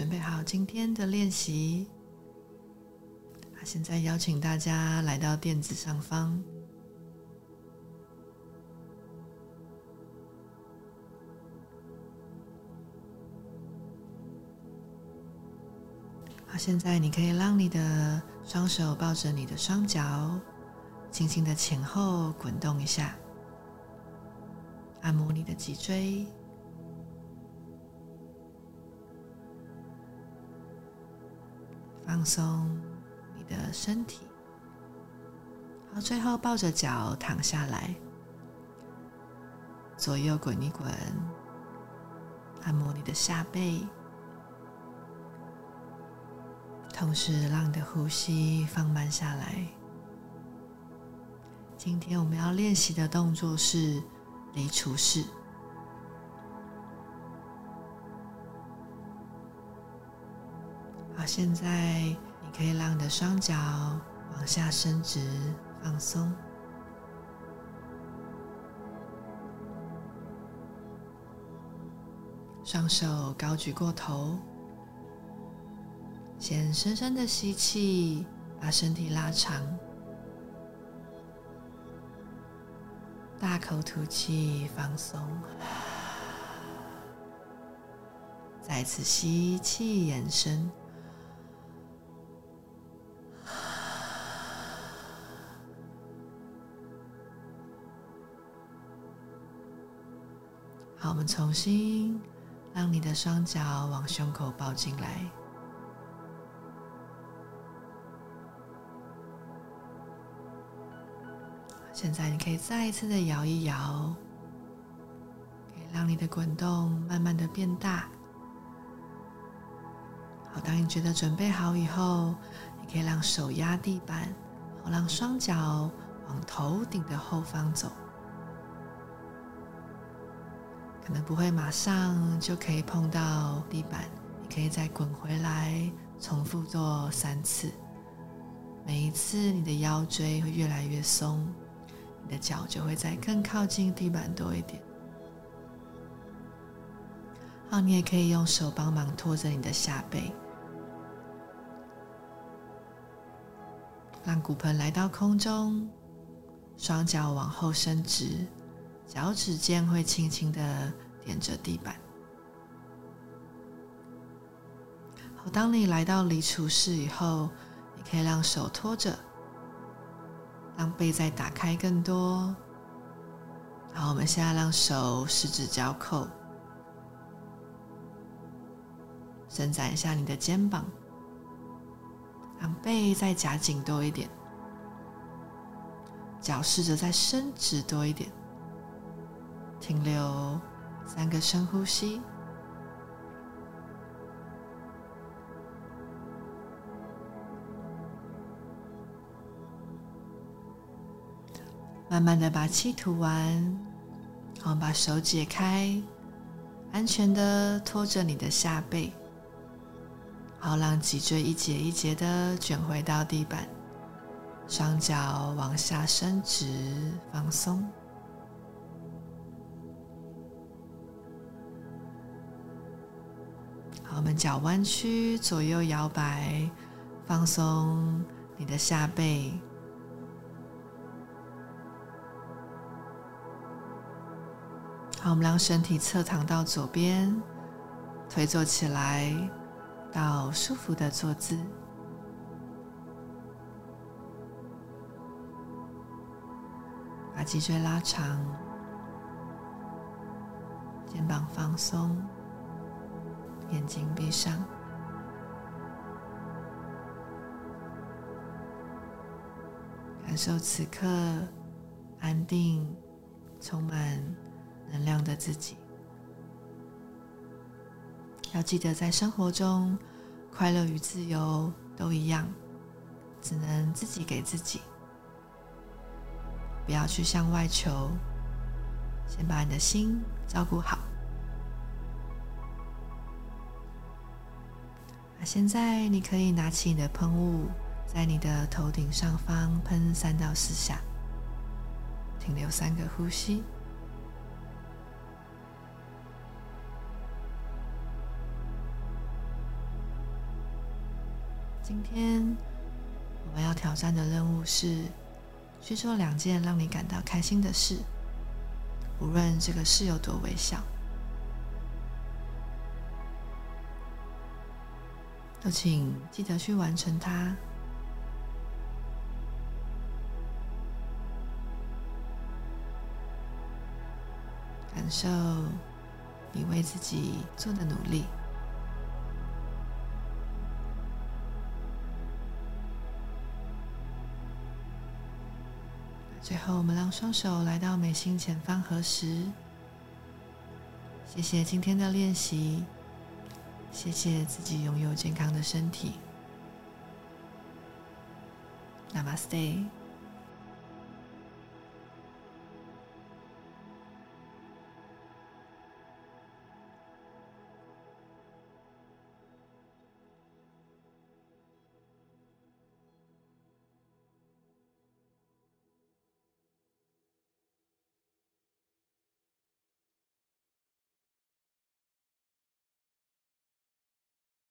准备好今天的练习。现在邀请大家来到垫子上方。好，现在你可以让你的双手抱着你的双脚，轻轻的前后滚动一下，按摩你的脊椎，放松你。的身体，好，最后抱着脚躺下来，左右滚一滚，按摩你的下背，同时让你的呼吸放慢下来。今天我们要练习的动作是离除式。现在你。可以让你的双脚往下伸直，放松，双手高举过头，先深深的吸气，把身体拉长，大口吐气，放松，再次吸气，延伸。好，我们重新让你的双脚往胸口抱进来。现在你可以再一次的摇一摇，可以让你的滚动慢慢的变大。好，当你觉得准备好以后，你可以让手压地板，好，让双脚往头顶的后方走。可能不会马上就可以碰到地板，你可以再滚回来，重复做三次。每一次你的腰椎会越来越松，你的脚就会再更靠近地板多一点。好，你也可以用手帮忙托着你的下背，让骨盆来到空中，双脚往后伸直。脚趾尖会轻轻的点着地板。好，当你来到离除室以后，你可以让手托着，让背再打开更多。好，我们现在让手十指交扣，伸展一下你的肩膀，让背再夹紧多一点，脚试着再伸直多一点。停留三个深呼吸，慢慢的把气吐完，好，把手解开，安全的托着你的下背，好，让脊椎一节一节的卷回到地板，双脚往下伸直，放松。好我们脚弯曲，左右摇摆，放松你的下背。好，我们让身体侧躺到左边，腿坐起来，到舒服的坐姿，把脊椎拉长，肩膀放松。眼睛闭上，感受此刻安定、充满能量的自己。要记得，在生活中，快乐与自由都一样，只能自己给自己，不要去向外求，先把你的心照顾好。现在你可以拿起你的喷雾，在你的头顶上方喷三到四下，停留三个呼吸。今天我们要挑战的任务是去做两件让你感到开心的事，无论这个事有多微小，都请记得去完成它。感受你为自己做的努力。最后，我们让双手来到眉心前方合十。谢谢今天的练习，谢谢自己拥有健康的身体。Namaste。